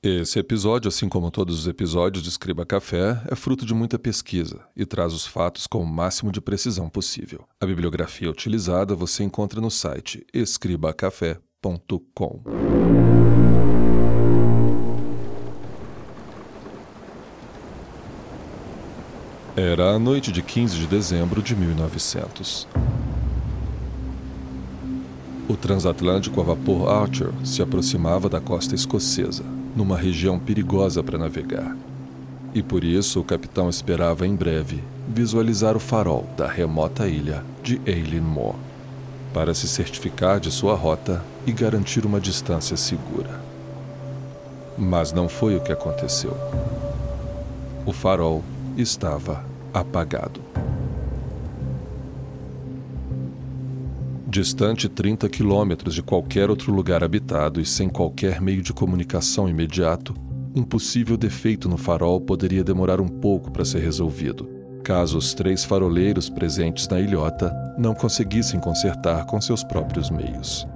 Esse episódio, assim como todos os episódios de Escriba Café, é fruto de muita pesquisa e traz os fatos com o máximo de precisão possível. A bibliografia utilizada você encontra no site escribacafé.com. Era a noite de 15 de dezembro de 1900. O transatlântico a vapor Archer se aproximava da costa escocesa, numa região perigosa para navegar. E por isso o capitão esperava em breve visualizar o farol da remota ilha de Eileen Moore, para se certificar de sua rota e garantir uma distância segura. Mas não foi o que aconteceu. O farol estava apagado. Distante 30 quilômetros de qualquer outro lugar habitado e sem qualquer meio de comunicação imediato, um possível defeito no farol poderia demorar um pouco para ser resolvido, caso os três faroleiros presentes na ilhota não conseguissem consertar com seus próprios meios.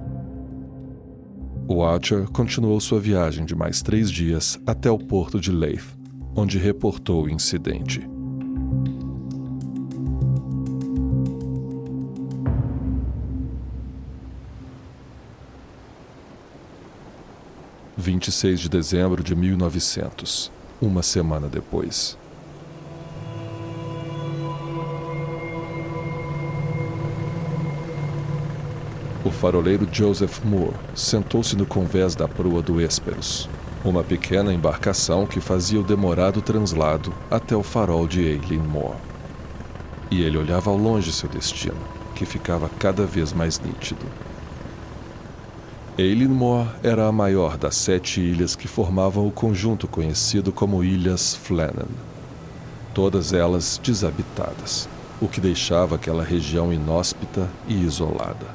O Archer continuou sua viagem de mais três dias até o porto de Leith, onde reportou o incidente. 26 de dezembro de 1900, uma semana depois. O faroleiro Joseph Moore sentou-se no convés da proa do Hesperus, uma pequena embarcação que fazia o demorado translado até o farol de Eileen Moore. E ele olhava ao longe seu destino, que ficava cada vez mais nítido. Eilinmore era a maior das sete ilhas que formavam o conjunto conhecido como Ilhas Flannan. Todas elas desabitadas, o que deixava aquela região inóspita e isolada.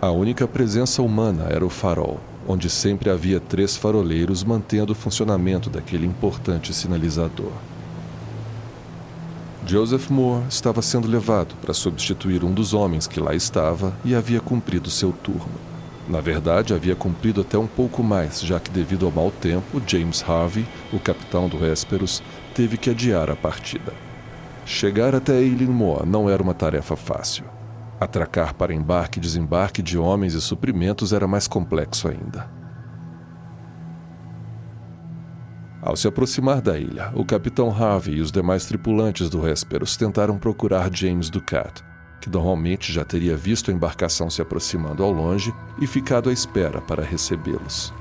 A única presença humana era o farol, onde sempre havia três faroleiros mantendo o funcionamento daquele importante sinalizador. Joseph Moore estava sendo levado para substituir um dos homens que lá estava e havia cumprido seu turno. Na verdade, havia cumprido até um pouco mais, já que, devido ao mau tempo, James Harvey, o capitão do Hesperus, teve que adiar a partida. Chegar até Eileen Moore não era uma tarefa fácil. Atracar para embarque e desembarque de homens e suprimentos era mais complexo ainda. Ao se aproximar da ilha, o capitão Harvey e os demais tripulantes do Hesperus tentaram procurar James Ducat, que normalmente já teria visto a embarcação se aproximando ao longe e ficado à espera para recebê-los.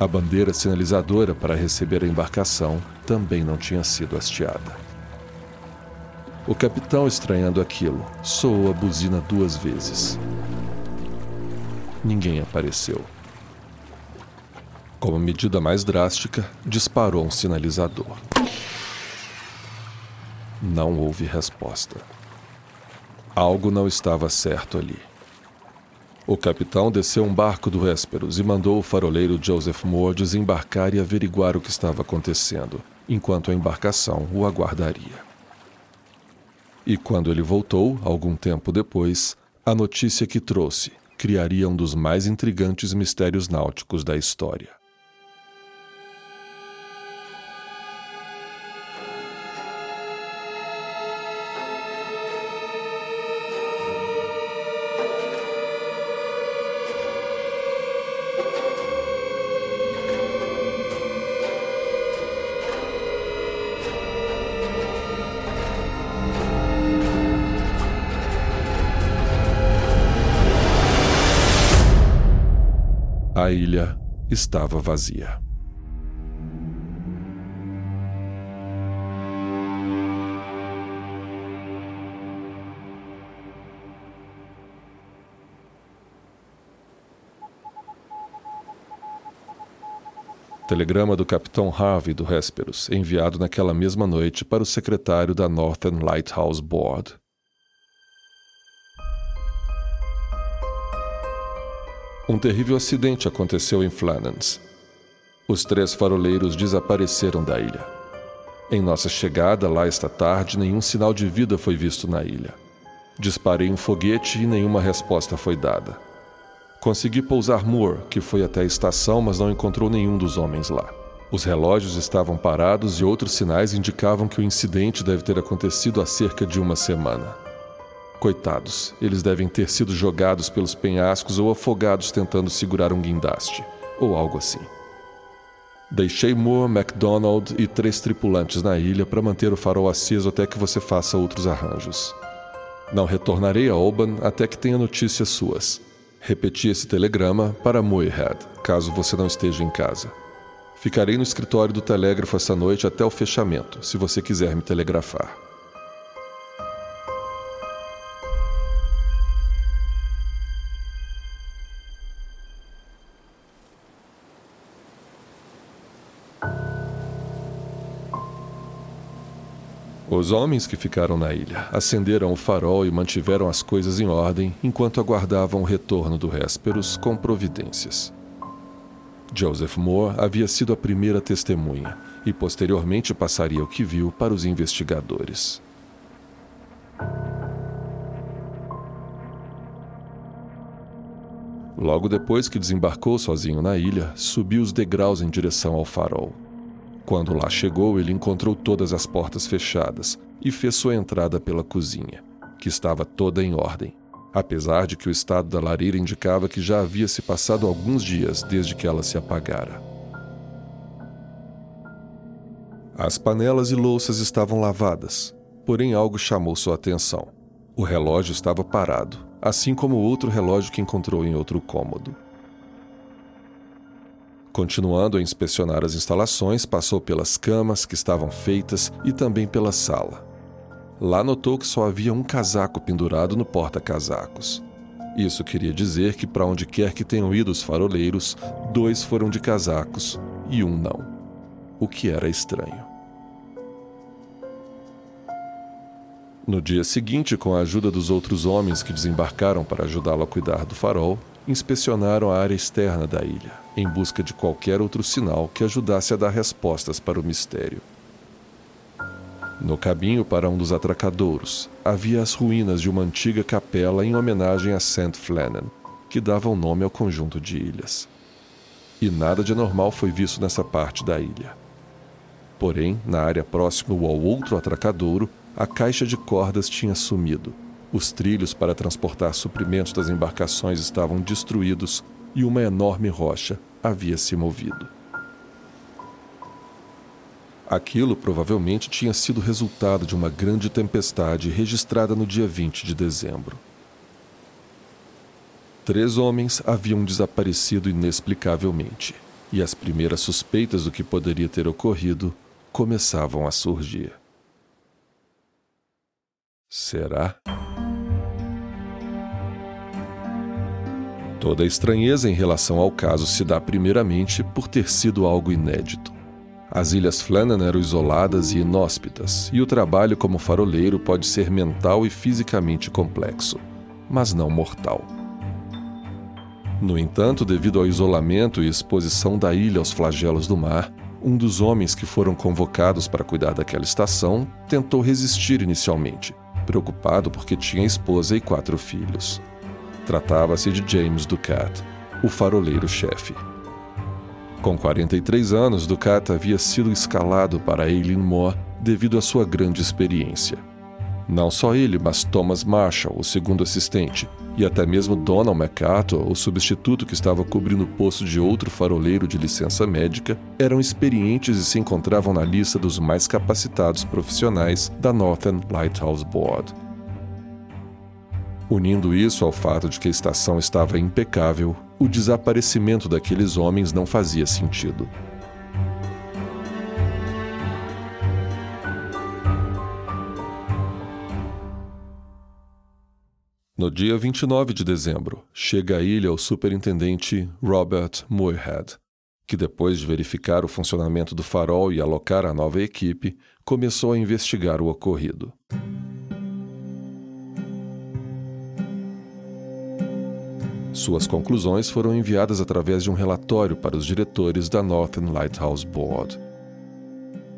A bandeira sinalizadora para receber a embarcação também não tinha sido hasteada. O capitão, estranhando aquilo, soou a buzina duas vezes. Ninguém apareceu. Como medida mais drástica, disparou um sinalizador. Não houve resposta. Algo não estava certo ali. O capitão desceu um barco do Hesperus e mandou o faroleiro Joseph Moore desembarcar e averiguar o que estava acontecendo, enquanto a embarcação o aguardaria. E quando ele voltou, algum tempo depois, a notícia que trouxe criaria um dos mais intrigantes mistérios náuticos da história. A ilha estava vazia. Telegrama do capitão Harvey do Hesperus, enviado naquela mesma noite para o secretário da Northern Lighthouse Board. Um terrível acidente aconteceu em Flannans. Os três faroleiros desapareceram da ilha. Em nossa chegada lá esta tarde, nenhum sinal de vida foi visto na ilha. Disparei um foguete e nenhuma resposta foi dada. Consegui pousar Moore, que foi até a estação, mas não encontrou nenhum dos homens lá. Os relógios estavam parados e outros sinais indicavam que o incidente deve ter acontecido há cerca de uma semana. Coitados, eles devem ter sido jogados pelos penhascos ou afogados tentando segurar um guindaste, ou algo assim. Deixei Moore, MacDonald e três tripulantes na ilha para manter o farol aceso até que você faça outros arranjos. Não retornarei a Oban até que tenha notícias suas. Repeti esse telegrama para Muirhead, caso você não esteja em casa. Ficarei no escritório do telégrafo essa noite até o fechamento, se você quiser me telegrafar. Os homens que ficaram na ilha acenderam o farol e mantiveram as coisas em ordem enquanto aguardavam o retorno do Hésperos com providências. Joseph Moore havia sido a primeira testemunha e posteriormente passaria o que viu para os investigadores. Logo depois que desembarcou sozinho na ilha, subiu os degraus em direção ao farol. Quando lá chegou, ele encontrou todas as portas fechadas e fez sua entrada pela cozinha, que estava toda em ordem, apesar de que o estado da lareira indicava que já havia se passado alguns dias desde que ela se apagara. As panelas e louças estavam lavadas, porém algo chamou sua atenção. O relógio estava parado, assim como outro relógio que encontrou em outro cômodo. Continuando a inspecionar as instalações, passou pelas camas que estavam feitas e também pela sala. Lá notou que só havia um casaco pendurado no porta-casacos. Isso queria dizer que, para onde quer que tenham ido os faroleiros, dois foram de casacos e um não. O que era estranho. No dia seguinte, com a ajuda dos outros homens que desembarcaram para ajudá-lo a cuidar do farol, inspecionaram a área externa da ilha, em busca de qualquer outro sinal que ajudasse a dar respostas para o mistério. No caminho para um dos atracadouros, havia as ruínas de uma antiga capela em homenagem a St. Flannan, que dava o nome ao conjunto de ilhas. E nada de anormal foi visto nessa parte da ilha. Porém, na área próxima ao outro atracadouro, a caixa de cordas tinha sumido os trilhos para transportar suprimentos das embarcações estavam destruídos e uma enorme rocha havia se movido. Aquilo provavelmente tinha sido resultado de uma grande tempestade registrada no dia 20 de dezembro. Três homens haviam desaparecido inexplicavelmente, e as primeiras suspeitas do que poderia ter ocorrido começavam a surgir. Será? Toda a estranheza em relação ao caso se dá primeiramente por ter sido algo inédito. As ilhas Flannan eram isoladas e inóspitas, e o trabalho como faroleiro pode ser mental e fisicamente complexo, mas não mortal. No entanto, devido ao isolamento e exposição da ilha aos flagelos do mar, um dos homens que foram convocados para cuidar daquela estação tentou resistir inicialmente, preocupado porque tinha esposa e quatro filhos. Tratava-se de James Ducat, o faroleiro-chefe. Com 43 anos, Ducat havia sido escalado para Eileen Moore devido à sua grande experiência. Não só ele, mas Thomas Marshall, o segundo assistente, e até mesmo Donald MacArthur, o substituto que estava cobrindo o posto de outro faroleiro de licença médica, eram experientes e se encontravam na lista dos mais capacitados profissionais da Northern Lighthouse Board. Unindo isso ao fato de que a estação estava impecável, o desaparecimento daqueles homens não fazia sentido. No dia 29 de dezembro, chega à ilha o superintendente Robert Muirhead, que depois de verificar o funcionamento do farol e alocar a nova equipe, começou a investigar o ocorrido. Suas conclusões foram enviadas através de um relatório para os diretores da Northern Lighthouse Board.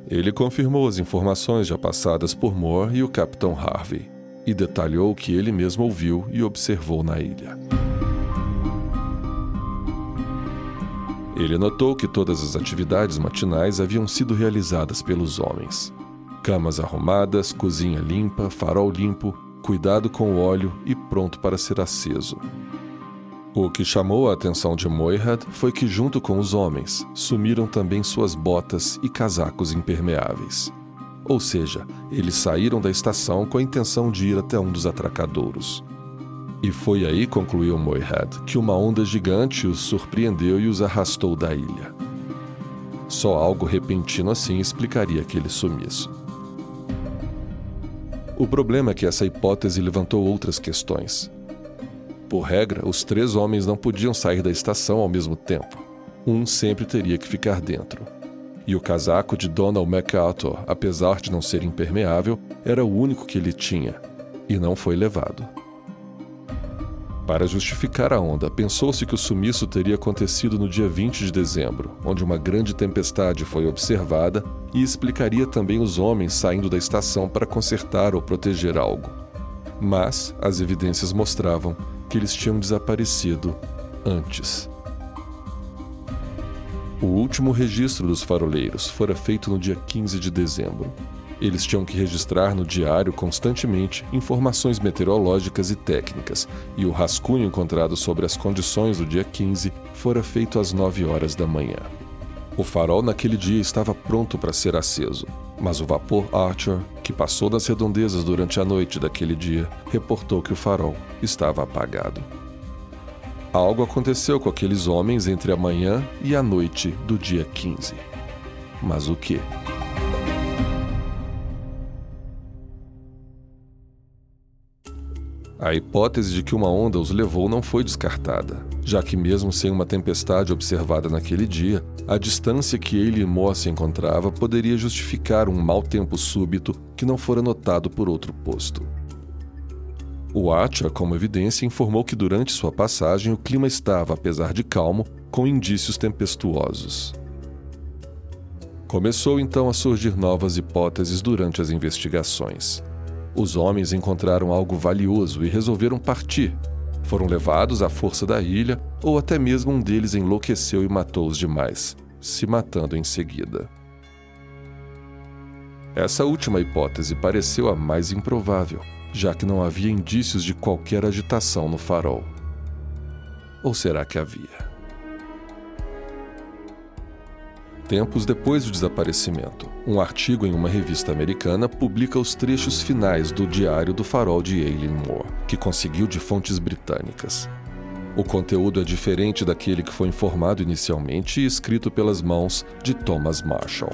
Ele confirmou as informações já passadas por Moore e o Capitão Harvey e detalhou o que ele mesmo ouviu e observou na ilha. Ele notou que todas as atividades matinais haviam sido realizadas pelos homens. Camas arrumadas, cozinha limpa, farol limpo, cuidado com o óleo e pronto para ser aceso. O que chamou a atenção de Moirhead foi que, junto com os homens, sumiram também suas botas e casacos impermeáveis. Ou seja, eles saíram da estação com a intenção de ir até um dos atracadouros. E foi aí, concluiu Moyhead, que uma onda gigante os surpreendeu e os arrastou da ilha. Só algo repentino assim explicaria aquele sumiço. O problema é que essa hipótese levantou outras questões. Por regra, os três homens não podiam sair da estação ao mesmo tempo. Um sempre teria que ficar dentro. E o casaco de Donald MacArthur, apesar de não ser impermeável, era o único que ele tinha, e não foi levado. Para justificar a onda, pensou-se que o sumiço teria acontecido no dia 20 de dezembro, onde uma grande tempestade foi observada e explicaria também os homens saindo da estação para consertar ou proteger algo. Mas as evidências mostravam que eles tinham desaparecido antes. O último registro dos faroleiros fora feito no dia 15 de dezembro, eles tinham que registrar no diário constantemente informações meteorológicas e técnicas, e o rascunho encontrado sobre as condições do dia 15 fora feito às 9 horas da manhã. O farol naquele dia estava pronto para ser aceso, mas o vapor Archer, que passou das redondezas durante a noite daquele dia, reportou que o farol estava apagado. Algo aconteceu com aqueles homens entre a manhã e a noite do dia 15. Mas o que? A hipótese de que uma onda os levou não foi descartada, já que, mesmo sem uma tempestade observada naquele dia, a distância que ele e Moore se encontrava poderia justificar um mau tempo súbito que não fora notado por outro posto. O Atcha, como evidência, informou que durante sua passagem o clima estava, apesar de calmo, com indícios tempestuosos. Começou então a surgir novas hipóteses durante as investigações. Os homens encontraram algo valioso e resolveram partir. Foram levados à força da ilha, ou até mesmo um deles enlouqueceu e matou os demais, se matando em seguida. Essa última hipótese pareceu a mais improvável, já que não havia indícios de qualquer agitação no farol. Ou será que havia? Tempos depois do desaparecimento. Um artigo em uma revista americana publica os trechos finais do Diário do Farol de Aileen Moore, que conseguiu de fontes britânicas. O conteúdo é diferente daquele que foi informado inicialmente e escrito pelas mãos de Thomas Marshall.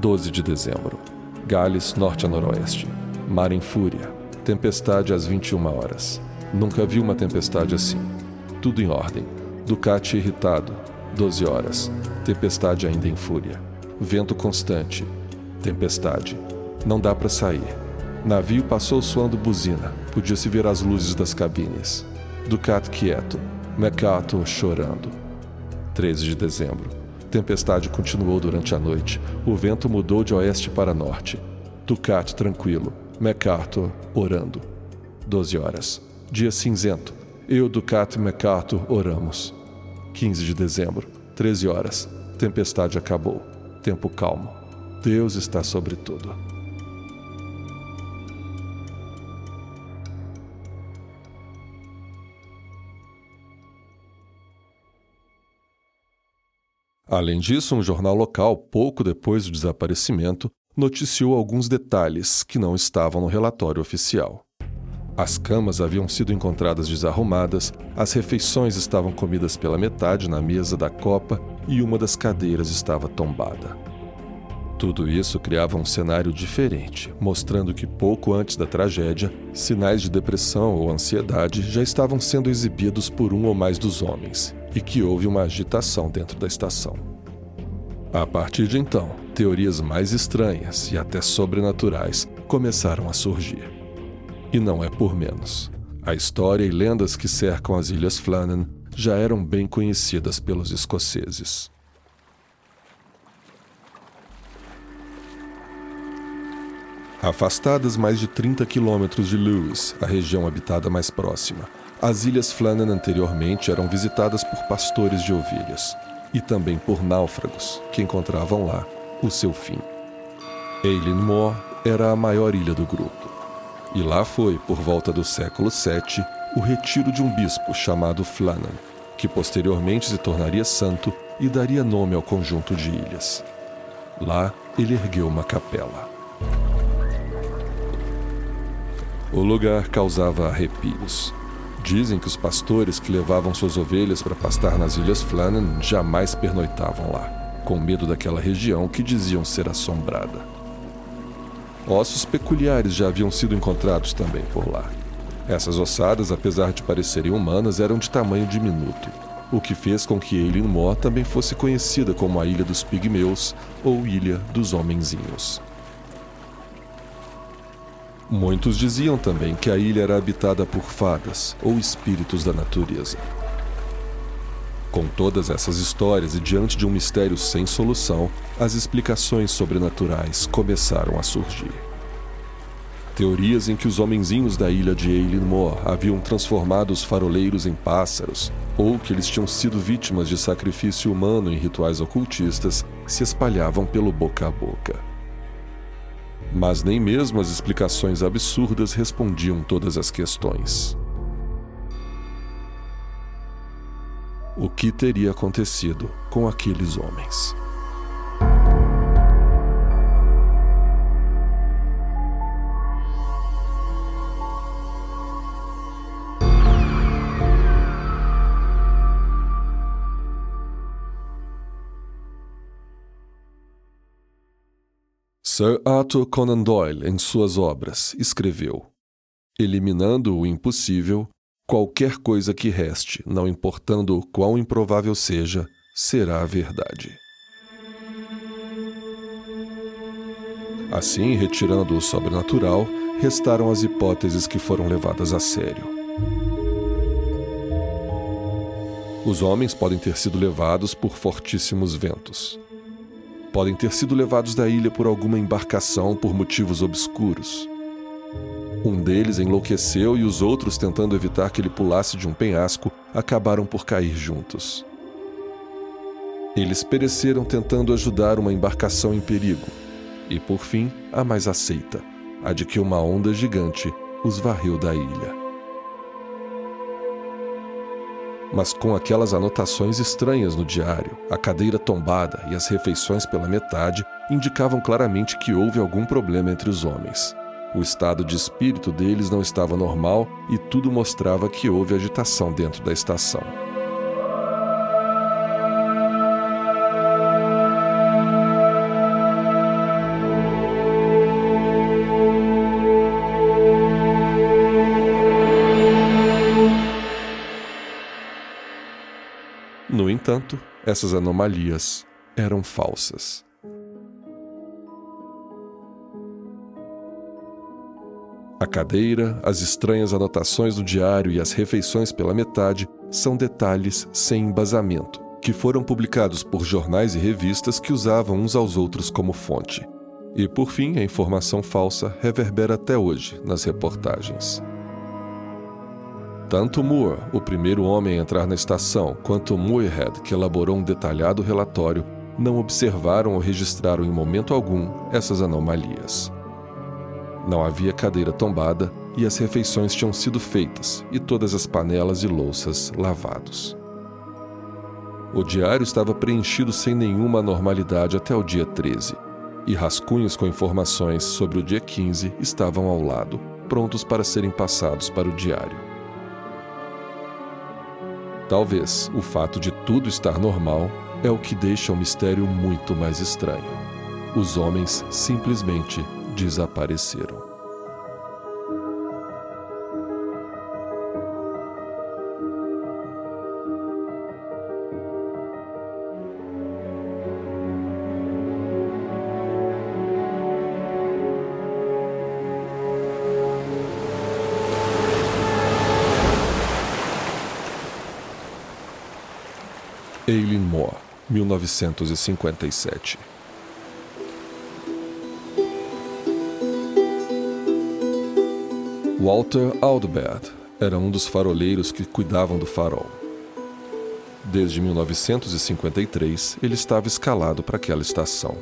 12 de dezembro. Gales, norte a noroeste. Mar em fúria. Tempestade às 21 horas. Nunca vi uma tempestade assim. Tudo em ordem. Ducati irritado, 12 horas. Tempestade ainda em fúria. Vento constante. Tempestade. Não dá para sair. Navio passou suando buzina. Podia-se ver as luzes das cabines. Ducat quieto. MacArthur chorando. 13 de dezembro. Tempestade continuou durante a noite. O vento mudou de oeste para norte. Ducat tranquilo. MacArthur orando. 12 horas. Dia cinzento. Eu, Ducat e MacArthur oramos. 15 de dezembro, 13 horas. Tempestade acabou. Tempo calmo. Deus está sobre tudo. Além disso, um jornal local, pouco depois do desaparecimento, noticiou alguns detalhes que não estavam no relatório oficial. As camas haviam sido encontradas desarrumadas, as refeições estavam comidas pela metade na mesa da copa e uma das cadeiras estava tombada. Tudo isso criava um cenário diferente, mostrando que pouco antes da tragédia, sinais de depressão ou ansiedade já estavam sendo exibidos por um ou mais dos homens e que houve uma agitação dentro da estação. A partir de então, teorias mais estranhas e até sobrenaturais começaram a surgir. E não é por menos. A história e lendas que cercam as Ilhas Flannan já eram bem conhecidas pelos escoceses. Afastadas mais de 30 quilômetros de Lewis, a região habitada mais próxima, As ilhas Flannan anteriormente eram visitadas por pastores de ovelhas e também por náufragos que encontravam lá o seu fim. Eileen Moor era a maior ilha do grupo, e lá foi, por volta do século VII, o retiro de um bispo chamado Flannan, que posteriormente se tornaria santo e daria nome ao conjunto de ilhas. Lá ele ergueu uma capela. O lugar causava arrepios. Dizem que os pastores que levavam suas ovelhas para pastar nas ilhas Flannan jamais pernoitavam lá, com medo daquela região que diziam ser assombrada. Ossos peculiares já haviam sido encontrados também por lá. Essas ossadas, apesar de parecerem humanas, eram de tamanho diminuto, o que fez com que Eileen Moor também fosse conhecida como a Ilha dos Pigmeus ou Ilha dos Homenzinhos. Muitos diziam também que a ilha era habitada por fadas ou espíritos da natureza. Com todas essas histórias e diante de um mistério sem solução, as explicações sobrenaturais começaram a surgir. Teorias em que os homenzinhos da ilha de Eileen Moor haviam transformado os faroleiros em pássaros, ou que eles tinham sido vítimas de sacrifício humano em rituais ocultistas, se espalhavam pelo boca a boca. Mas nem mesmo as explicações absurdas respondiam todas as questões. O que teria acontecido com aqueles homens? Sir Arthur Conan Doyle, em suas obras, escreveu: Eliminando o impossível, qualquer coisa que reste, não importando quão improvável seja, será a verdade. Assim, retirando o sobrenatural, restaram as hipóteses que foram levadas a sério. Os homens podem ter sido levados por fortíssimos ventos podem ter sido levados da ilha por alguma embarcação por motivos obscuros. Um deles enlouqueceu e os outros, tentando evitar que ele pulasse de um penhasco, acabaram por cair juntos. Eles pereceram tentando ajudar uma embarcação em perigo, e por fim, a mais aceita, a de que uma onda gigante os varreu da ilha. mas com aquelas anotações estranhas no diário, a cadeira tombada e as refeições pela metade indicavam claramente que houve algum problema entre os homens. O estado de espírito deles não estava normal e tudo mostrava que houve agitação dentro da estação. entanto, essas anomalias eram falsas. A cadeira, as estranhas anotações do diário e as refeições pela metade são detalhes sem embasamento, que foram publicados por jornais e revistas que usavam uns aos outros como fonte. E, por fim, a informação falsa reverbera até hoje nas reportagens. Tanto Moore, o primeiro homem a entrar na estação, quanto Muirhead, que elaborou um detalhado relatório, não observaram ou registraram em momento algum essas anomalias. Não havia cadeira tombada e as refeições tinham sido feitas e todas as panelas e louças lavados. O diário estava preenchido sem nenhuma anormalidade até o dia 13, e rascunhos com informações sobre o dia 15 estavam ao lado, prontos para serem passados para o diário. Talvez o fato de tudo estar normal é o que deixa o mistério muito mais estranho. Os homens simplesmente desapareceram. Eileen Moore, 1957. Walter Aldebert, era um dos faroleiros que cuidavam do farol. Desde 1953, ele estava escalado para aquela estação.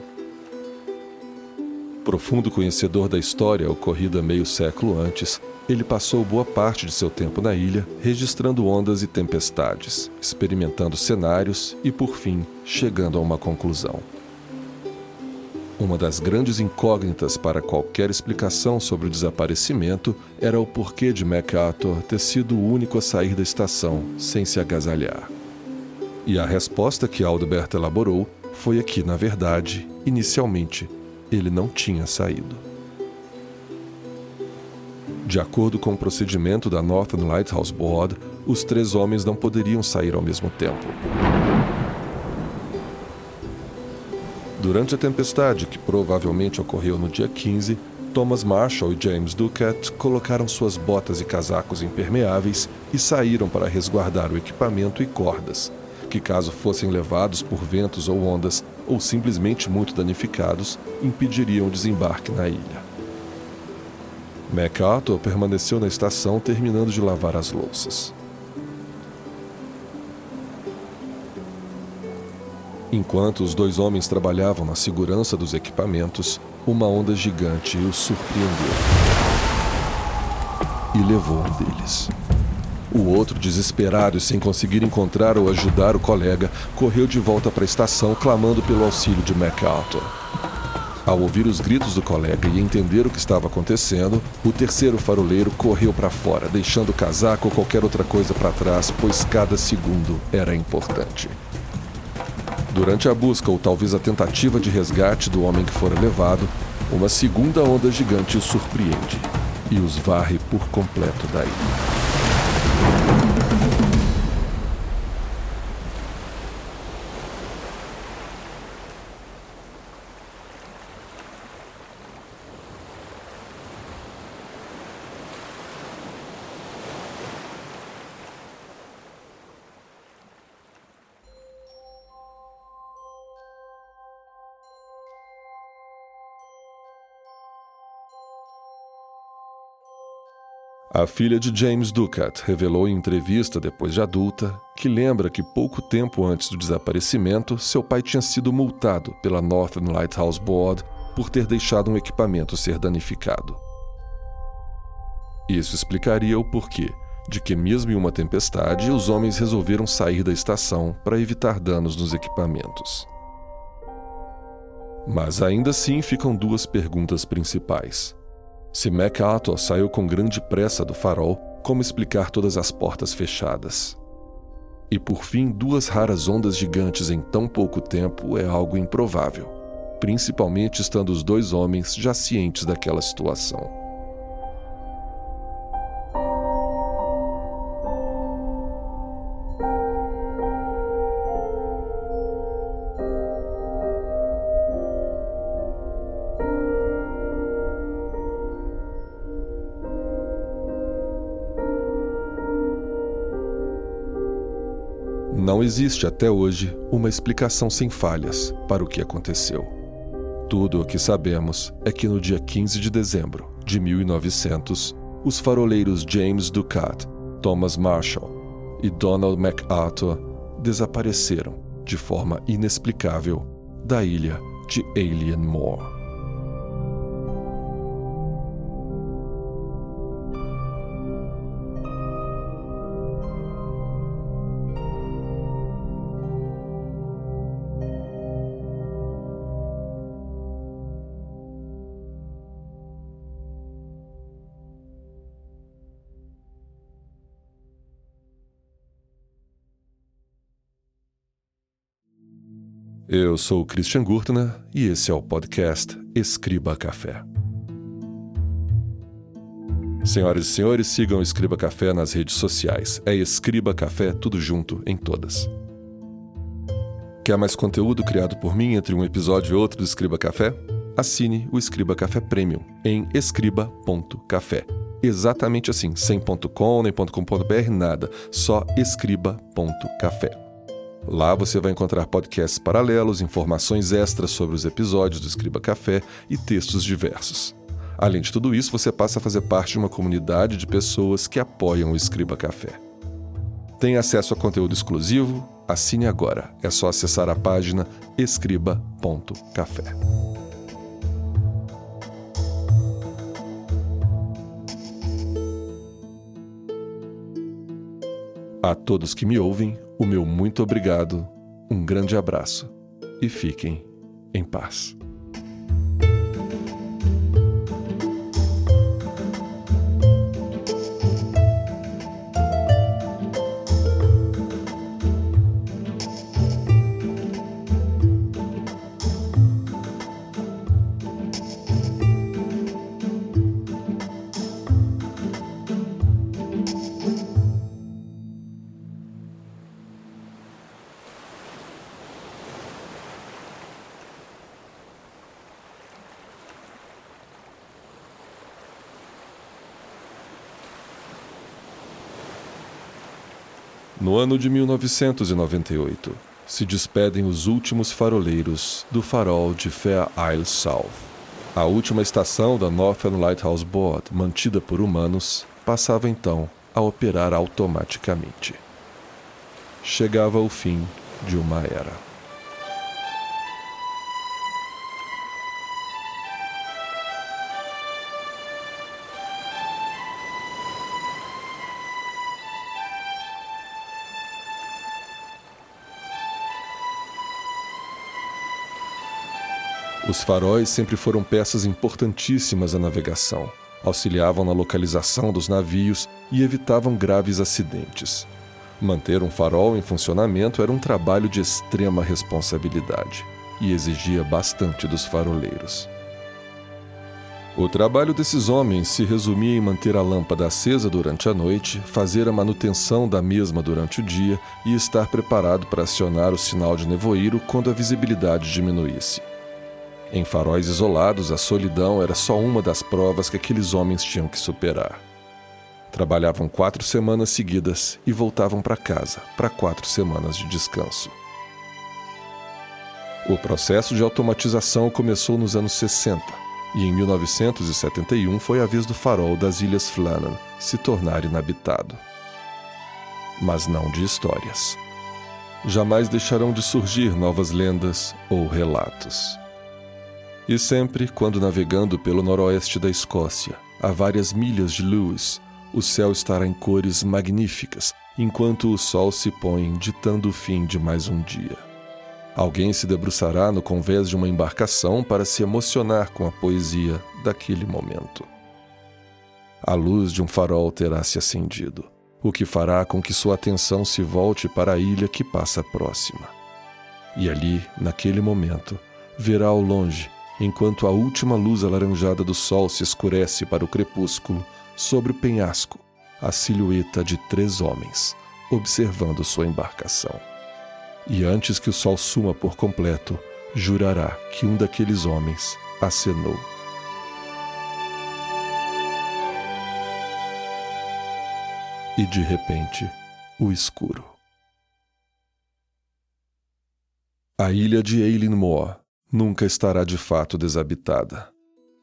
Profundo conhecedor da história ocorrida meio século antes, ele passou boa parte de seu tempo na ilha, registrando ondas e tempestades, experimentando cenários e, por fim, chegando a uma conclusão. Uma das grandes incógnitas para qualquer explicação sobre o desaparecimento era o porquê de MacArthur ter sido o único a sair da estação sem se agasalhar. E a resposta que Aldebert elaborou foi que, na verdade, inicialmente, ele não tinha saído. De acordo com o procedimento da Northern Lighthouse Board, os três homens não poderiam sair ao mesmo tempo. Durante a tempestade, que provavelmente ocorreu no dia 15, Thomas Marshall e James Ducat colocaram suas botas e casacos impermeáveis e saíram para resguardar o equipamento e cordas, que, caso fossem levados por ventos ou ondas ou simplesmente muito danificados, impediriam o desembarque na ilha. MacArthur permaneceu na estação terminando de lavar as louças. Enquanto os dois homens trabalhavam na segurança dos equipamentos, uma onda gigante os surpreendeu e levou um deles. O outro, desesperado e sem conseguir encontrar ou ajudar o colega, correu de volta para a estação clamando pelo auxílio de MacArthur. Ao ouvir os gritos do colega e entender o que estava acontecendo, o terceiro faroleiro correu para fora, deixando o casaco ou qualquer outra coisa para trás, pois cada segundo era importante. Durante a busca ou talvez a tentativa de resgate do homem que fora levado, uma segunda onda gigante os surpreende e os varre por completo da ilha. A filha de James Ducat revelou em entrevista depois de adulta que lembra que pouco tempo antes do desaparecimento, seu pai tinha sido multado pela Northern Lighthouse Board por ter deixado um equipamento ser danificado. Isso explicaria o porquê de que, mesmo em uma tempestade, os homens resolveram sair da estação para evitar danos nos equipamentos. Mas ainda assim ficam duas perguntas principais. Se MacArthur saiu com grande pressa do farol, como explicar todas as portas fechadas? E por fim, duas raras ondas gigantes em tão pouco tempo é algo improvável, principalmente estando os dois homens já cientes daquela situação. Não existe até hoje uma explicação sem falhas para o que aconteceu. Tudo o que sabemos é que no dia 15 de dezembro de 1900, os faroleiros James Ducat, Thomas Marshall e Donald MacArthur desapareceram de forma inexplicável da ilha de Alien Moor. Eu sou o Christian Gurtner e esse é o podcast Escriba Café. Senhoras e senhores, sigam o Escriba Café nas redes sociais. É Escriba Café, tudo junto, em todas. Quer mais conteúdo criado por mim entre um episódio e outro do Escriba Café? Assine o Escriba Café Premium em escriba.café. Exatamente assim, sem .com nem .com.br, nada, só escriba.café. Lá você vai encontrar podcasts paralelos, informações extras sobre os episódios do Escriba Café e textos diversos. Além de tudo isso, você passa a fazer parte de uma comunidade de pessoas que apoiam o Escriba Café. Tem acesso a conteúdo exclusivo? Assine agora. É só acessar a página escriba.café. A todos que me ouvem, o meu muito obrigado, um grande abraço e fiquem em paz. No ano de 1998, se despedem os últimos faroleiros do farol de Fair Isle South. A última estação da Northern Lighthouse Board, mantida por humanos, passava então a operar automaticamente. Chegava o fim de uma era. Os faróis sempre foram peças importantíssimas à navegação. Auxiliavam na localização dos navios e evitavam graves acidentes. Manter um farol em funcionamento era um trabalho de extrema responsabilidade e exigia bastante dos faroleiros. O trabalho desses homens se resumia em manter a lâmpada acesa durante a noite, fazer a manutenção da mesma durante o dia e estar preparado para acionar o sinal de nevoeiro quando a visibilidade diminuísse. Em faróis isolados, a solidão era só uma das provas que aqueles homens tinham que superar. Trabalhavam quatro semanas seguidas e voltavam para casa para quatro semanas de descanso. O processo de automatização começou nos anos 60 e em 1971 foi a vez do farol das Ilhas Flannan se tornar inabitado. Mas não de histórias. Jamais deixarão de surgir novas lendas ou relatos. E sempre, quando navegando pelo noroeste da Escócia, a várias milhas de Lewis, o céu estará em cores magníficas, enquanto o sol se põe, ditando o fim de mais um dia. Alguém se debruçará no convés de uma embarcação para se emocionar com a poesia daquele momento. A luz de um farol terá se acendido, o que fará com que sua atenção se volte para a ilha que passa próxima. E ali, naquele momento, verá ao longe enquanto a última luz alaranjada do sol se escurece para o crepúsculo, sobre o penhasco, a silhueta de três homens, observando sua embarcação. E antes que o sol suma por completo, jurará que um daqueles homens acenou. E de repente, o escuro. A ilha de Eileen Moore nunca estará de fato desabitada.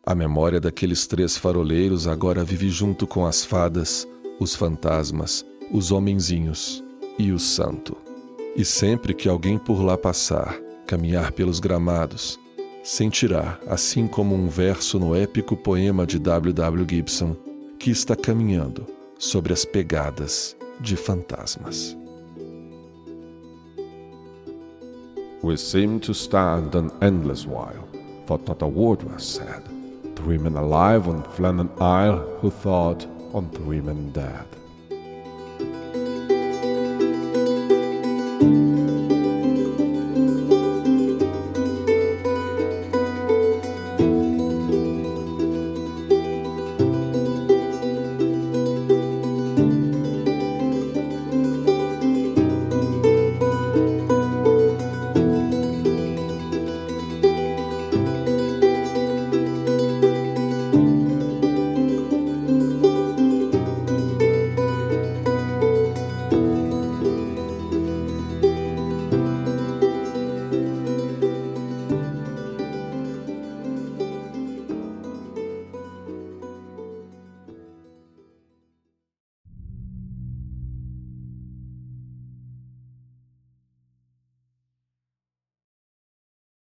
A memória daqueles três faroleiros agora vive junto com as fadas, os fantasmas, os homenzinhos e o santo. E sempre que alguém por lá passar, caminhar pelos gramados, sentirá, assim como um verso no épico poema de W. W. Gibson, que está caminhando sobre as pegadas de fantasmas. We seemed to stand an endless while, for not a word was said. Three men alive on Flannan Isle who thought on three men dead.